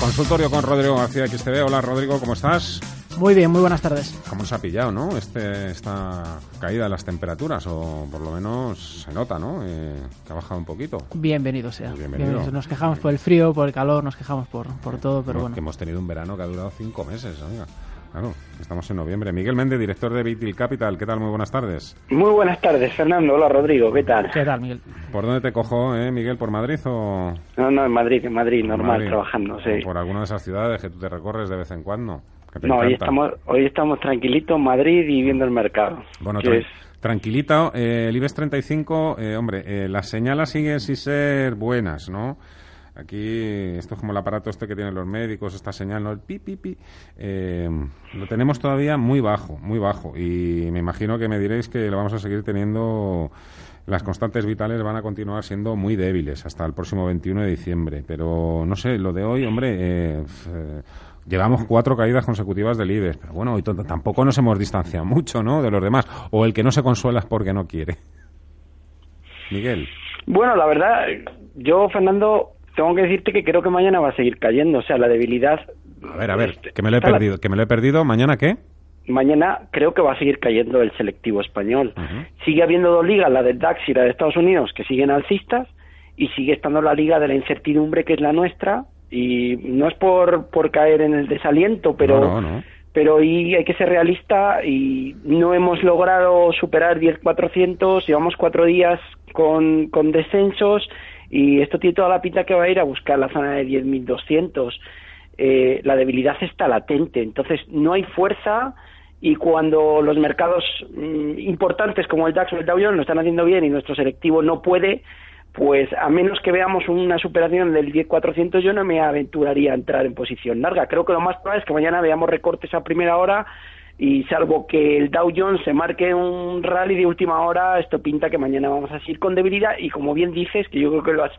Consultorio con Rodrigo García XTV. Hola Rodrigo, ¿cómo estás? Muy bien, muy buenas tardes. ¿Cómo se ha pillado, no? Este, esta caída de las temperaturas, o por lo menos se nota, ¿no? Eh, que ha bajado un poquito. Bienvenido sea. Bienvenido. Bienvenido. Nos quejamos por el frío, por el calor, nos quejamos por, por todo, pero No, bueno. Que hemos tenido un verano que ha durado cinco meses, oiga. Claro, estamos en noviembre. Miguel Méndez, director de Bitil Capital. ¿Qué tal? Muy buenas tardes. Muy buenas tardes, Fernando. Hola, Rodrigo. ¿Qué tal? ¿Qué tal, Miguel? ¿Por dónde te cojo, eh, Miguel? ¿Por Madrid o No, no, en Madrid, en Madrid, normal, Madrid? trabajando, sí. por alguna de esas ciudades que tú te recorres de vez en cuando? que te No, hoy estamos, hoy estamos tranquilitos en Madrid y viendo el mercado. Bueno, tra- es- tranquilita, eh, el IBEX 35, eh, hombre, eh, las señalas siguen sin ser buenas, ¿no? Aquí, esto es como el aparato este que tienen los médicos, esta señal, ¿no? El pi, pi, pi. Eh, lo tenemos todavía muy bajo, muy bajo. Y me imagino que me diréis que lo vamos a seguir teniendo. Las constantes vitales van a continuar siendo muy débiles hasta el próximo 21 de diciembre. Pero no sé, lo de hoy, hombre, eh, eh, llevamos cuatro caídas consecutivas del IBEX. Pero bueno, hoy tampoco nos hemos distanciado mucho, ¿no? De los demás. O el que no se consuela es porque no quiere. Miguel. Bueno, la verdad, yo, Fernando, tengo que decirte que creo que mañana va a seguir cayendo. O sea, la debilidad. A ver, a ver, Este, que me lo he la- perdido. Que me lo he perdido. ¿Mañana qué? Mañana creo que va a seguir cayendo el selectivo español. Sigue habiendo dos ligas, la del DAX y la de Estados Unidos, que siguen alcistas, y sigue estando la liga de la incertidumbre, que es la nuestra. Y no es por, por caer en el desaliento, pero. No, no, no. pero hoy hay que ser realista y no hemos logrado superar 10.400, llevamos cuatro días con, con descensos y esto tiene toda la pinta que va a ir a buscar la zona de 10.200. Eh, la debilidad está latente, entonces no hay fuerza y cuando los mercados mm, importantes como el DAX o el Dow Jones lo están haciendo bien y nuestro selectivo no puede, pues a menos que veamos una superación del 10.400 yo no me aventuraría a entrar en posición larga. Creo que lo más probable es que mañana veamos recortes a primera hora y salvo que el Dow Jones se marque un rally de última hora, esto pinta que mañana vamos a seguir con debilidad y como bien dices, que yo creo que lo has,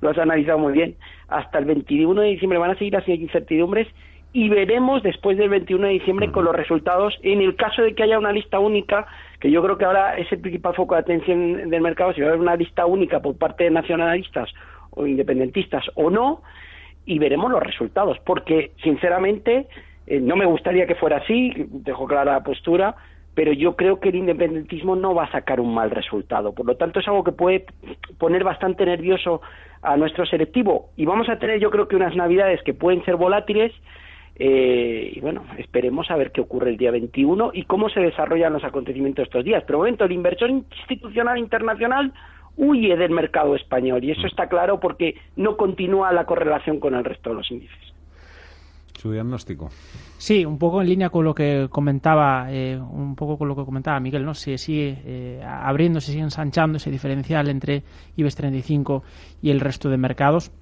lo has analizado muy bien, hasta el 21 de diciembre van a seguir así incertidumbres y veremos después del 21 de diciembre con los resultados. En el caso de que haya una lista única que yo creo que ahora es el principal foco de atención del mercado si va a haber una lista única por parte de nacionalistas o independentistas o no y veremos los resultados porque sinceramente eh, no me gustaría que fuera así dejo clara la postura pero yo creo que el independentismo no va a sacar un mal resultado. Por lo tanto, es algo que puede poner bastante nervioso a nuestro selectivo. Y vamos a tener, yo creo que unas navidades que pueden ser volátiles. eh, y bueno, esperemos a ver qué ocurre el día 21 y cómo se desarrollan los acontecimientos estos días. Pero momento, el inversor institucional internacional huye del mercado español y eso está claro porque no continúa la correlación con el resto de los índices. Diagnóstico. Sí, un poco en línea con lo que comentaba, eh, un poco con lo que comentaba Miguel, ¿no? Se sigue eh, abriendo, se sigue ensanchando ese diferencial entre IBEX 35 y el resto de mercados.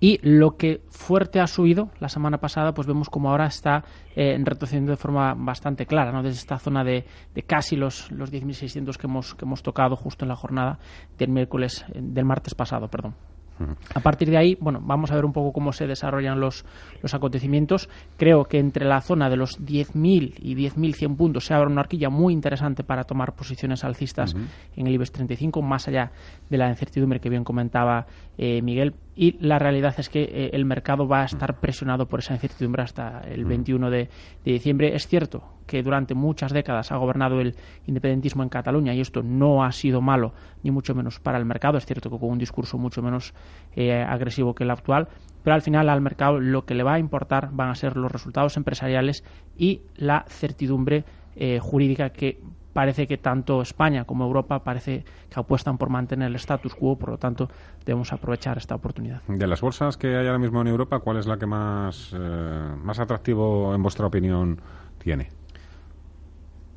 Y lo que fuerte ha subido la semana pasada, pues vemos como ahora está eh, retrocediendo de forma bastante clara, ¿no? Desde esta zona de, de casi los, los 10.600 que hemos, que hemos tocado justo en la jornada del miércoles, del martes pasado, perdón. A partir de ahí, bueno, vamos a ver un poco cómo se desarrollan los, los acontecimientos. Creo que entre la zona de los 10.000 y 10.100 puntos se abre una horquilla muy interesante para tomar posiciones alcistas en el IBEX 35, más allá de la incertidumbre que bien comentaba eh, Miguel. Y la realidad es que eh, el mercado va a estar presionado por esa incertidumbre hasta el 21 de, diciembre. Es cierto que durante muchas décadas ha gobernado el independentismo en Cataluña y esto no ha sido malo ni mucho menos para el mercado. Es cierto que con un discurso mucho menos eh, agresivo que el actual, pero al final al mercado lo que le va a importar van a ser los resultados empresariales y la certidumbre eh, jurídica que parece que tanto España como Europa parece que apuestan por mantener el status quo, por lo tanto debemos aprovechar esta oportunidad. De las bolsas que hay ahora mismo en Europa, ¿cuál es la que más, eh, más atractivo en vuestra opinión tiene?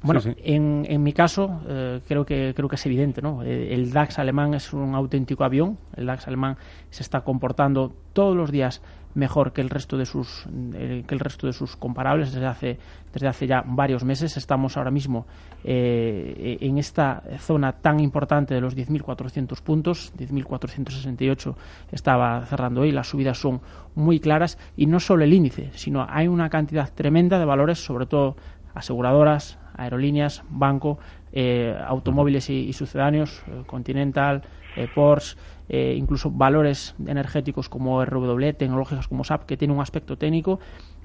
Bueno, En, en, mi caso eh, creo que creo que es evidente, ¿no? Eh, el DAX alemán es un auténtico avión. El DAX alemán se está comportando todos los días mejor que el resto de sus eh, que el resto de sus comparables desde hace desde hace ya varios meses. Estamos ahora mismo eh, en esta zona tan importante de los 10.400 puntos. 10.468 estaba cerrando hoy. Las subidas son muy claras. Y no solo el índice sino hay una cantidad tremenda de valores sobre todo aseguradoras aerolíneas banco eh, automóviles y, sucedáneos Continental Porsche eh, incluso valores energéticos como RW, tecnológicas como SAP, que tiene un aspecto técnico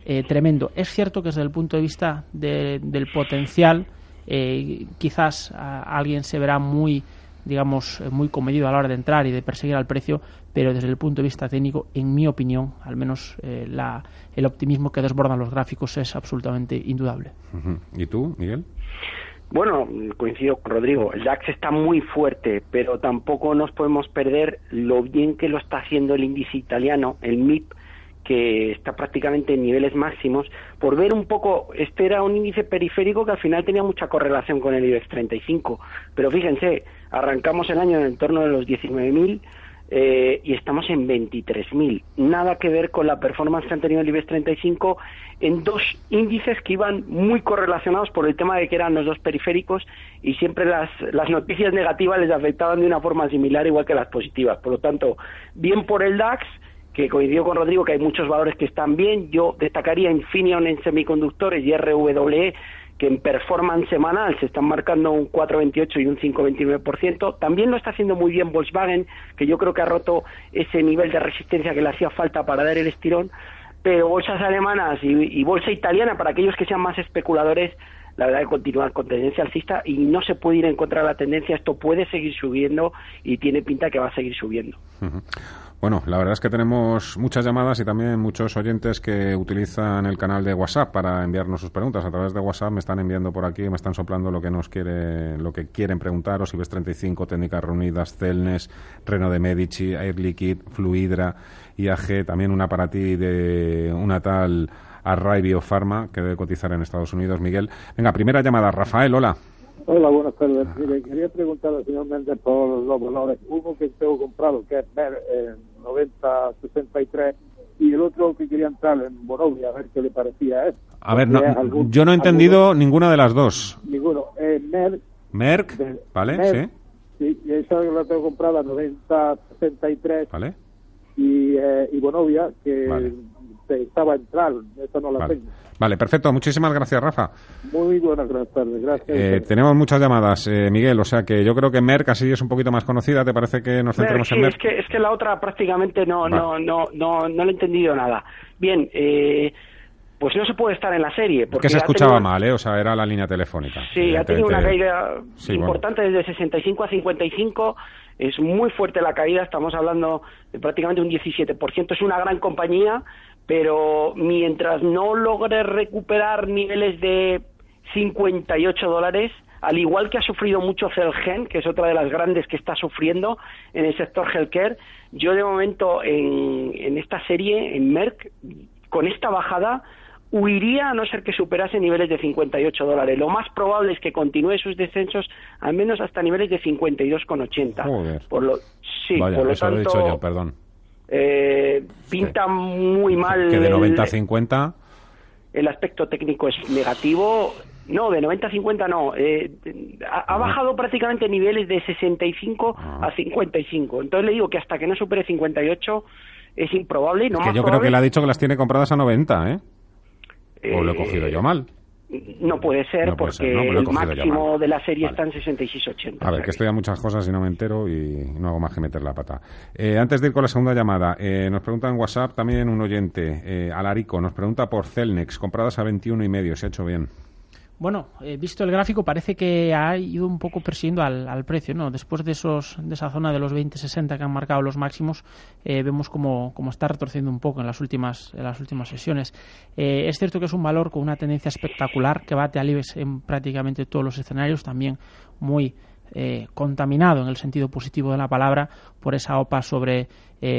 eh, tremendo. Es cierto que desde el punto de vista del potencial, eh, quizás alguien se verá muy digamos, muy comedido a la hora de entrar y de perseguir al precio, pero desde el punto de vista técnico, en mi opinión, al menos la, el optimismo que desbordan los gráficos es absolutamente indudable. ¿Y tú, Miguel? Bueno, coincido con Rodrigo, el DAX está muy fuerte, pero tampoco nos podemos perder lo bien que lo está haciendo el índice italiano, el MIP, que está prácticamente en niveles máximos, por ver un poco, este era un índice periférico que al final tenía mucha correlación con el IBEX 35, pero fíjense, arrancamos el año en el torno de los 19.000, eh, y estamos en 23.000. Nada que ver con la performance que han tenido el IBEX 35 en dos índices que iban muy correlacionados por el tema de que eran los dos periféricos y siempre las, las noticias negativas les afectaban de una forma similar igual que las positivas. Por lo tanto, bien por el DAX, que coincidió con Rodrigo que hay muchos valores que están bien. Yo destacaría Infineon en semiconductores y RWE que en performance semanal se están marcando un 4,28 y un 5,29%. También lo está haciendo muy bien Volkswagen, que yo creo que ha roto ese nivel de resistencia que le hacía falta para dar el estirón. Pero bolsas alemanas y, bolsa italiana, para aquellos que sean más especuladores, la verdad que continúan con tendencia alcista y no se puede ir en contra de la tendencia. Esto puede seguir subiendo y tiene pinta que va a seguir subiendo. Bueno, la verdad es que tenemos muchas llamadas y también muchos oyentes que utilizan el canal de WhatsApp para enviarnos sus preguntas. A través de WhatsApp me están enviando por aquí, me están soplando lo que nos quiere, lo que quieren preguntar. O si ves 35, Técnicas Reunidas, Celnes, Reno de Medici, Air Liquid, Fluidra, IAG, también una para ti de una tal Array Biopharma que debe cotizar en Estados Unidos. Miguel, venga, primera llamada. Rafael, hola. Hola, buenas tardes. quería preguntar al señor Méndez por los valores. Uno que tengo comprado, que es en 9063, y el otro que quería entrar en Bonovia, a ver qué le parecía a él. A ver, yo no he entendido ninguna de las dos. Ninguno. Eh, Merck. Merck, ¿vale? sí. Sí, y esa la tengo comprada 9063. ¿Vale? Y, eh, y Bonovia, que estaba a entrar, esa no la tengo. Vale, perfecto. Muchísimas gracias, Rafa. Muy buenas tardes, gracias. Eh, tenemos muchas llamadas, eh, Miguel, o sea que yo creo que Merck así es un poquito más conocida. ¿Te parece que nos centremos en Merck? Es que, es que la otra prácticamente no, no, no, no, no le he entendido nada. Bien, eh, pues no se puede estar en la serie. Porque se escuchaba mal, ¿eh? O sea, era la línea telefónica. Sí, ha tenido una caída importante desde 65 a 55. Es muy fuerte la caída, estamos hablando de prácticamente un 17%. Es una gran compañía, pero mientras no logre recuperar niveles de 58 dólares, al igual que ha sufrido mucho Celgen, que es otra de las grandes que está sufriendo en el sector healthcare, yo de momento en, en esta serie, en Merck, con esta bajada, huiría a no ser que superase niveles de 58 dólares. Lo más probable es que continúe sus descensos al menos hasta niveles de 52,80. Por lo, sí, por lo tanto, lo he dicho yo, perdón. Eh, pinta muy mal. Que de 90 a 50. El aspecto técnico es negativo. No, de 90 a 50 no. Eh, ha, ah. bajado prácticamente niveles de 65 ah. a 55. Entonces le digo que hasta que no supere 58 es improbable. No que yo creo que le ha dicho que las tiene compradas a 90, ¿eh? ¿O lo he cogido yo mal? No puede ser porque el máximo de la serie está en 66-80. A ver, que estoy a muchas cosas y no me entero y no hago más que meter la pata. Eh, antes de ir con la segunda llamada, eh, nos pregunta en WhatsApp también un oyente, eh, Alarico, nos pregunta por Celnex, compradas a 21 y medio, ¿se ha hecho bien? Bueno, eh, visto el gráfico, parece que ha ido un poco persiguiendo al, precio, ¿no? Después de, esos, de esa zona de los 20-60 que han marcado los máximos, eh, vemos como, está retorciendo un poco en las últimas, en las últimas sesiones. Eh, es cierto que es un valor con una tendencia espectacular que bate al IBEX en prácticamente todos los escenarios, también muy contaminado en el sentido positivo de la palabra por esa OPA sobre,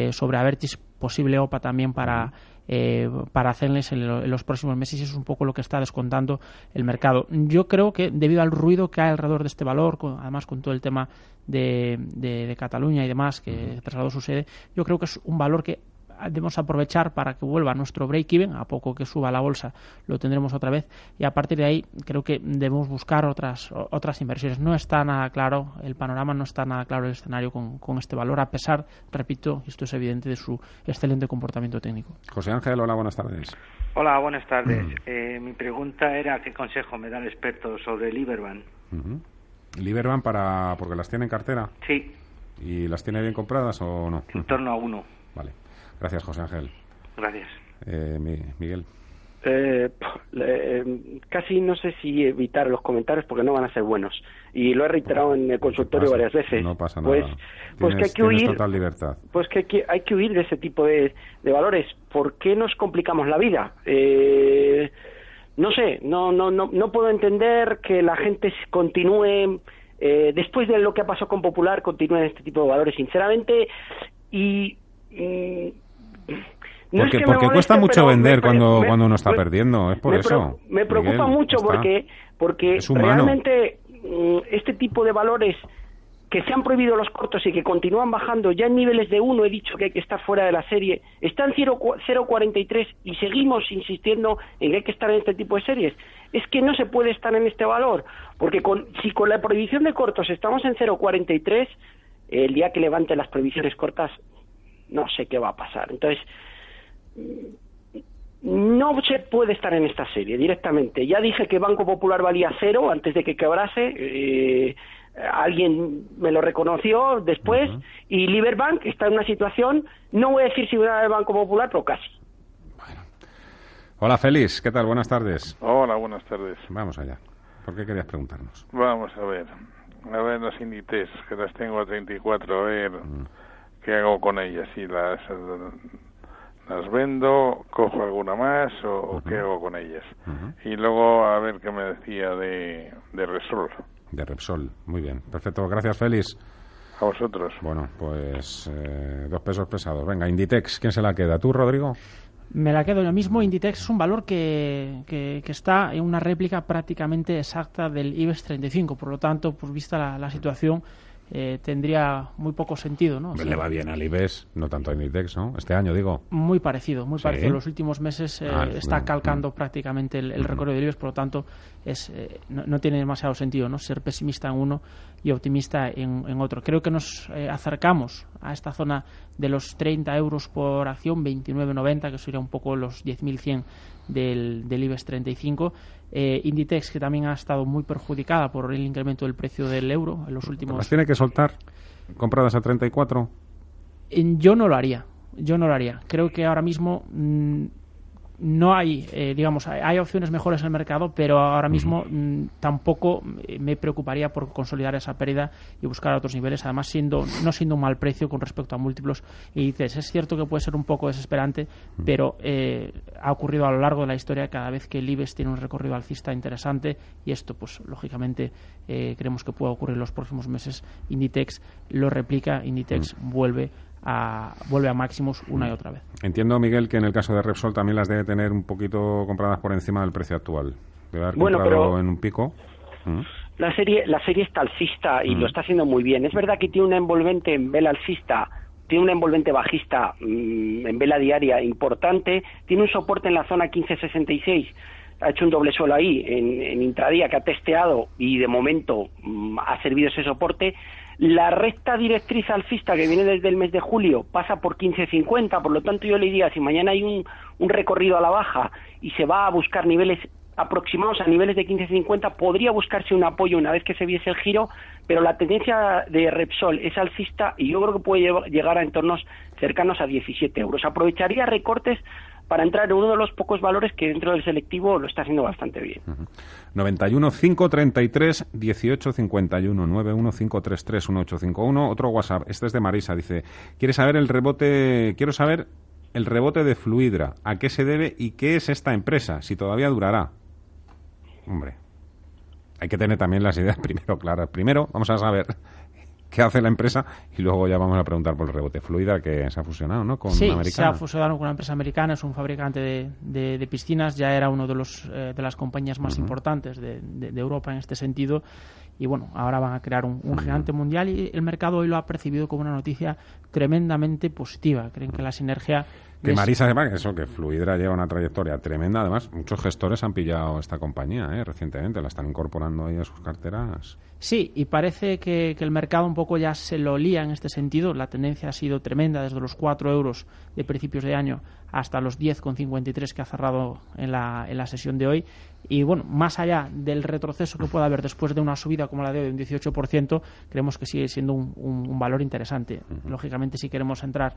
sobre Avertis, posible OPA también para eh, para hacerles en, los próximos meses y eso es un poco lo que está descontando el mercado. Yo creo que debido al ruido que hay alrededor de este valor, además con todo el tema de, de, Cataluña y demás que trasladó su sede, yo creo que es un valor que debemos aprovechar para que vuelva nuestro break-even, a poco que suba la bolsa lo tendremos otra vez y a partir de ahí creo que debemos buscar otras otras inversiones. No está nada claro el panorama, no está nada claro el escenario con, con este valor, a pesar, repito, esto es evidente, de su excelente comportamiento técnico. José Ángel, hola, buenas tardes. Hola, buenas tardes. Mm. Eh, mi pregunta era qué consejo me da el experto sobre Liberban. Liberban para porque las tiene en cartera. Sí. ¿Y las tiene bien compradas o no? En torno a uno. Vale. Gracias, José Ángel. Gracias. Eh, Miguel. Eh, eh, casi no sé si evitar los comentarios porque no van a ser buenos y lo he reiterado en el consultorio varias veces. No pasa pues, nada. Pues que hay que huir. Total libertad. Pues que hay, que huir de ese tipo de, valores. ¿Por qué nos complicamos la vida? no sé, no, no, no, no puedo entender que la gente continúe después de lo que ha pasado con Popular continúe en este tipo de valores, sinceramente. Y porque, porque cuesta mucho vender cuando, cuando uno está perdiendo, es por eso. me preocupa mucho porque, porque realmente mm, este tipo de valores que se han prohibido los cortos y que continúan bajando ya en niveles de 1, he dicho que hay que estar fuera de la serie, están 0,43 y seguimos insistiendo en que hay que estar en este tipo de series. Es que no se puede estar en este valor, porque con, si con la prohibición de cortos estamos en 0,43, el día que levante las prohibiciones cortas no sé qué va a pasar. Entonces, no se puede estar en esta serie directamente. Ya dije que Banco Popular valía cero antes de que quebrase. Eh, alguien me lo reconoció después. Y Liberbank está en una situación, no voy a decir si va el Banco Popular, pero casi. Hola, Félix. ¿Qué tal? Buenas tardes. Hola, buenas tardes. Vamos allá. ¿Por qué querías preguntarnos? Vamos a ver. A ver las Inditex, que las tengo a 34, a ver qué hago con ellas. Si las las vendo, cojo alguna más o, qué hago con ellas. Y luego a ver qué me decía de, de Repsol. De Repsol, muy bien. Perfecto, gracias Félix. A vosotros. Bueno, pues eh, dos pesos pesados. Venga, Inditex, ¿quién se la queda? ¿Tú, Rodrigo? Me la quedo yo mismo. Inditex es un valor que, que, está en una réplica prácticamente exacta del IBEX 35. Por lo tanto, pues vista la situación, eh, tendría muy poco sentido, ¿no? le va bien al IBEX, no tanto a Inditex, ¿no? Este año, digo. Muy parecido, muy parecido. En los últimos meses eh, ah, está calcando prácticamente el, el recorrido del IBEX, por lo tanto, es, eh, no, tiene demasiado sentido, ¿no? Ser pesimista en uno y optimista en, en otro. Creo que nos acercamos a esta zona de los 30 euros por acción, 29,90, que sería un poco los 10.100 del, del IBEX 35 eh, Inditex, que también ha estado muy perjudicada por el incremento del precio del euro en los últimos... ¿Las tiene que soltar compradas a 34? Yo no lo haría. Yo no lo haría. Creo que ahora mismo mm, no hay, eh, digamos, hay opciones mejores en el mercado, pero ahora mismo mm, tampoco me preocuparía por consolidar esa pérdida y buscar otros niveles, además siendo no siendo un mal precio con respecto a múltiplos. Y dices, es cierto que puede ser un poco desesperante, pero eh, ha ocurrido a lo largo de la historia cada vez que el IBEX tiene un recorrido alcista interesante y esto, pues, lógicamente, eh, creemos que puede ocurrir en los próximos meses. Inditex lo replica, Inditex vuelve vuelve a máximos una y otra vez. Entiendo, Miguel, que en el caso de Repsol también las debe tener un poquito compradas por encima del precio actual. Debe haber bueno, comprado en un pico. Mm. La serie, la serie está alcista y lo mm. está haciendo muy bien. Es verdad que tiene una envolvente en vela alcista, tiene una envolvente bajista mm, en vela diaria importante, tiene un soporte en la zona 1566 ha hecho un doble suelo ahí en, en, intradía que ha testeado y de momento ha servido ese soporte la recta directriz alcista que viene desde el mes de julio pasa por 15.50, por lo tanto yo le diría, si mañana hay un, un recorrido a la baja y se va a buscar niveles aproximados a niveles de 15.50, podría buscarse un apoyo una vez que se viese el giro, pero la tendencia de Repsol es alcista y yo creo que puede llegar a entornos cercanos a 17 euros. Aprovecharía recortes para entrar en uno de los pocos valores que dentro del selectivo lo está haciendo bastante bien. 91 533 1851 91 533 1851 otro WhatsApp, este es de Marisa, dice, quiere saber el rebote, quiero saber el rebote de Fluidra, a qué se debe y qué es esta empresa, si todavía durará. Hombre, hay que tener también las ideas primero claras. Primero vamos a saber qué hace la empresa y luego ya vamos a preguntar por el rebote. Fluida que se ha fusionado, ¿no? Con sí, una se ha fusionado con una empresa americana, es un fabricante de, piscinas, ya era uno de los eh, de las compañías más importantes de, Europa en este sentido y bueno, ahora van a crear un, gigante mundial y el mercado hoy lo ha percibido como una noticia tremendamente positiva. Creen que la sinergia que Marisa sepa que eso, que Fluidra lleva una trayectoria tremenda. Además, muchos gestores han pillado esta compañía ¿eh? recientemente, la están incorporando ahí a sus carteras. Sí, y parece que, el mercado un poco ya se lo lía en este sentido. La tendencia ha sido tremenda desde los 4 euros de principios de año hasta los 10,53 que ha cerrado en la, en la sesión de hoy. Y bueno, más allá del retroceso que pueda haber después de una subida como la de hoy un 18%, creemos que sigue siendo un, valor interesante. Lógicamente, si queremos entrar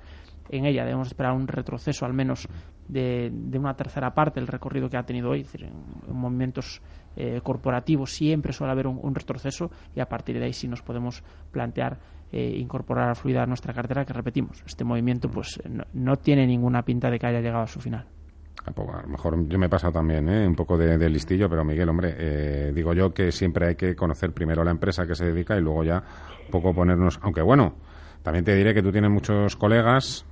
en ella, debemos esperar un retroceso al menos de, una tercera parte del recorrido que ha tenido hoy. Es decir, en, movimientos eh, corporativos siempre suele haber un, retroceso y a partir de ahí sí nos podemos plantear eh, incorporar a Fluida a nuestra cartera, que repetimos, este movimiento pues no, tiene ninguna pinta de que haya llegado a su final. A lo mejor yo me he pasado también ¿eh? un poco de, listillo, pero Miguel, hombre, eh, digo yo que siempre hay que conocer primero la empresa que se dedica y luego ya un poco ponernos. Aunque bueno, también te diré que tú tienes muchos colegas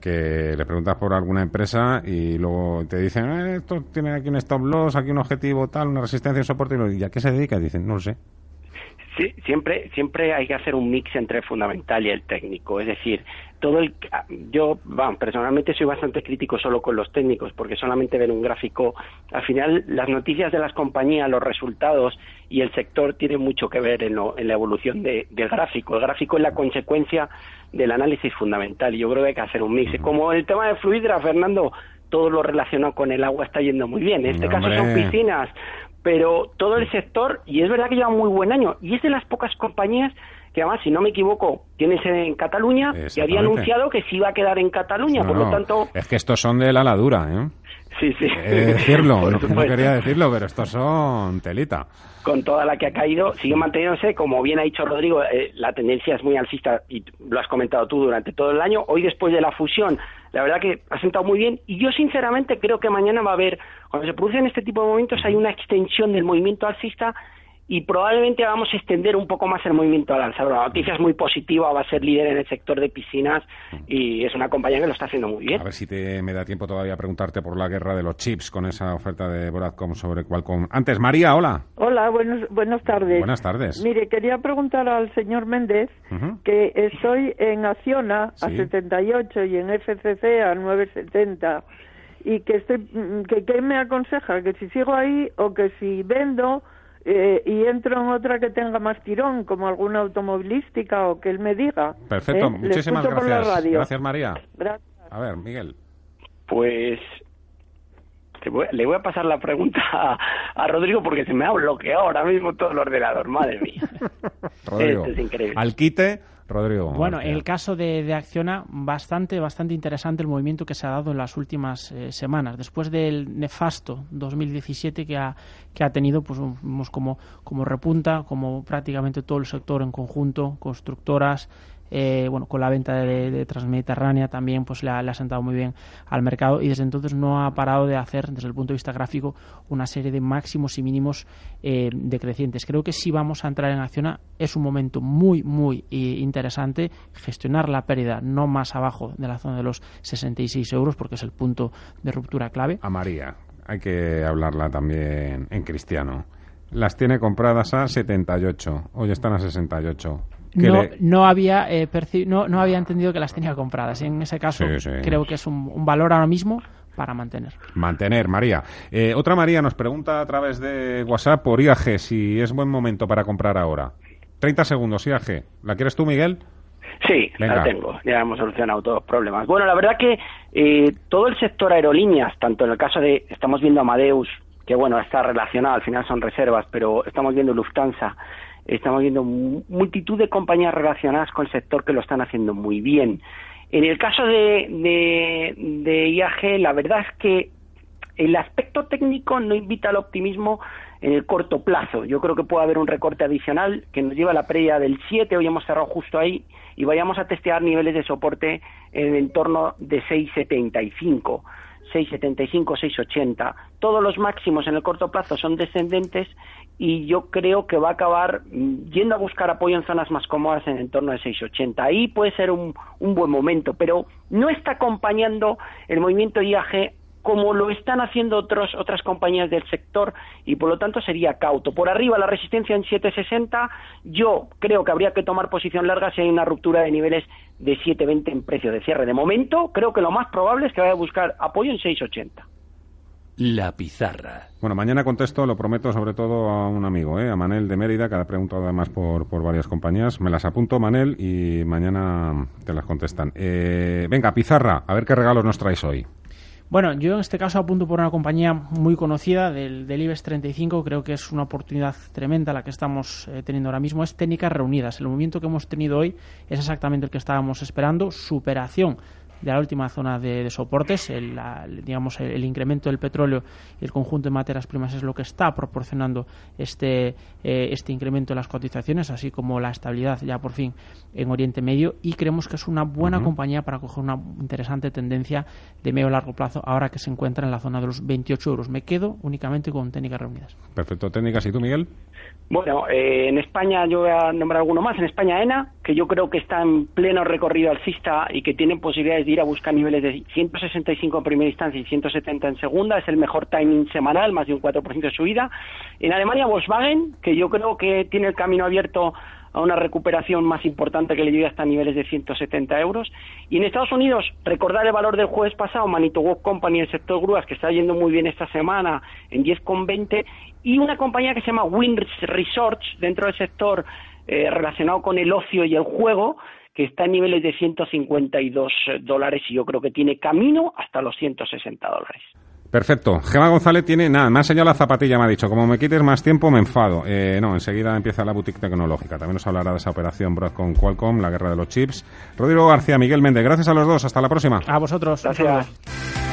que le preguntas por alguna empresa y luego te dicen, esto tiene aquí un stop loss, aquí un objetivo tal, una resistencia y soporte, y, ¿y a qué se dedica? Y dicen, no lo sé. Sí, siempre, siempre hay que hacer un mix entre el fundamental y el técnico. Es decir, todo el, yo, bueno, personalmente soy bastante crítico solo con los técnicos, porque solamente ven un gráfico. Al final, las noticias de las compañías, los resultados y el sector tienen mucho que ver en, en la evolución del gráfico. El gráfico es la consecuencia del análisis fundamental y yo creo que hay que hacer un mix. Como el tema de Fluidra, Fernando, todo lo relacionado con el agua está yendo muy bien. En este caso son piscinas, pero todo el sector, y es verdad que lleva muy buen año, y es de las pocas compañías que además, si no me equivoco, tiene sede en Cataluña y había anunciado que se iba a quedar en Cataluña, por lo tanto... Es que estos son de la ladura, ¿eh? Sí, sí. decirlo, no, quería decirlo, pero estos son telita. Con toda la que ha caído, sigue manteniéndose, como bien ha dicho Rodrigo, eh, la tendencia es muy alcista y lo has comentado tú durante todo el año. Hoy, después de la fusión, la verdad que ha sentado muy bien y yo, sinceramente, creo que mañana va a haber, cuando se producen este tipo de movimientos, hay una extensión del movimiento alcista y probablemente vamos a extender un poco más el movimiento al alza. La noticia es muy positiva, va a ser líder en el sector de piscinas y es una compañía que lo está haciendo muy bien. A ver si te, me da tiempo todavía a preguntarte por la guerra de los chips con esa oferta de Broadcom sobre Qualcomm. Antes, María, hola. Hola, buenos, buenas tardes. Buenas tardes. Mire, quería preguntar al señor Méndez que estoy en Acciona a 78 y en FCC a 970 y que estoy que qué me aconseja que si sigo ahí o que si vendo eh, y entro en otra que tenga más tirón, como alguna automovilística o que él me diga. Perfecto, ¿eh? muchísimas gracias. Gracias, María. A ver, Miguel. Pues le voy a pasar la pregunta a, Rodrigo porque se me ha bloqueado ahora mismo todo el ordenador, madre mía. Rodrigo, es increíble. Al quite, Rodrigo. Bueno, en el caso de, Acciona, bastante, bastante interesante el movimiento que se ha dado en las últimas eh, semanas. Después del nefasto 2017 que ha, que ha tenido, pues vemos como, como repunta, como prácticamente todo el sector en conjunto, constructoras, eh, bueno, con la venta de, Transmediterránea también pues le ha, sentado muy bien al mercado y desde entonces no ha parado de hacer, desde el punto de vista gráfico, una serie de máximos y mínimos eh, decrecientes. Creo que si vamos a entrar en acción es un momento muy, muy eh, interesante gestionar la pérdida no más abajo de la zona de los 66 euros porque es el punto de ruptura clave. A María, hay que hablarla también en cristiano. Las tiene compradas a 78, hoy están a 68 no, no, había, eh, no, no, había entendido que las tenía compradas. En ese caso, creo que es un, valor ahora mismo para mantener. Mantener, María. Eh, otra María nos pregunta a través de WhatsApp por IAG si es buen momento para comprar ahora. 30 segundos, IAG. ¿La quieres tú, Miguel? Sí, la tengo. Ya hemos solucionado todos los problemas. Bueno, la verdad que eh, todo el sector aerolíneas, tanto en el caso de, estamos viendo Amadeus, que bueno, está relacionado, al final son reservas, pero estamos viendo Lufthansa, estamos viendo multitud de compañías relacionadas con el sector que lo están haciendo muy bien. En el caso de, de, IAG, la verdad es que el aspecto técnico no invita al optimismo en el corto plazo. Yo creo que puede haber un recorte adicional que nos lleva a la previa del 7, hoy hemos cerrado justo ahí, y vayamos a testear niveles de soporte en el entorno de 6,75. 6,75, 6,80. Todos los máximos en el corto plazo son descendentes y yo creo que va a acabar mm, yendo a buscar apoyo en zonas más cómodas en el entorno de 6,80. Ahí puede ser un, un buen momento, pero no está acompañando el movimiento IAG como lo están haciendo otros, otras compañías del sector y por lo tanto sería cauto. Por arriba la resistencia en 760, yo creo que habría que tomar posición larga si hay una ruptura de niveles de 720 en precio de cierre. De momento, creo que lo más probable es que vaya a buscar apoyo en 680. La pizarra. Bueno, mañana contesto, lo prometo, sobre todo a un amigo, ¿eh? a Manel de Mérida, que ha preguntado además por, por varias compañías. Me las apunto, Manel, y mañana te las contestan. Eh, venga, pizarra, a ver qué regalos nos traes hoy. Bueno, yo en este caso apunto por una compañía muy conocida del, del IBEX 35, creo que es una oportunidad tremenda la que estamos eh, teniendo ahora mismo, es Técnicas Reunidas. El movimiento que hemos tenido hoy es exactamente el que estábamos esperando, superación de la última zona de, soportes, el, digamos el, incremento del petróleo y el conjunto de materias primas es lo que está proporcionando este eh, este incremento de las cotizaciones, así como la estabilidad ya por fin en Oriente Medio y creemos que es una buena compañía para coger una interesante tendencia de medio a largo plazo ahora que se encuentra en la zona de los 28 euros. Me quedo únicamente con técnicas reunidas. Perfecto, técnicas. ¿Y tú, Miguel? Bueno, eh, en España yo voy a nombrar alguno más. En España ENA, que yo creo que está en pleno recorrido alcista y que tiene posibilidades de ir a buscar niveles de 165 en primera instancia y 170 en segunda. Es el mejor timing semanal, más de un 4% de subida. En Alemania Volkswagen, que yo creo que tiene el camino abierto a una recuperación más importante que le lleve hasta niveles de 170 euros. Y en Estados Unidos, recordar el valor del jueves pasado, Manitowoc Company, el sector grúas, que está yendo muy bien esta semana en 10,20, y una compañía que se llama Wind Resorts, dentro del sector eh, relacionado con el ocio y el juego, que está en niveles de 152 dólares y yo creo que tiene camino hasta los 160 dólares. Perfecto. Gema González tiene, nada, me ha enseñado la zapatilla, me ha dicho, como me quites más tiempo me enfado. Eh, no, enseguida empieza la boutique tecnológica. También nos hablará de esa operación Broadcom Qualcomm, la guerra de los chips. Rodrigo García, Miguel Méndez, gracias a los dos. Hasta la próxima. A vosotros. Gracias.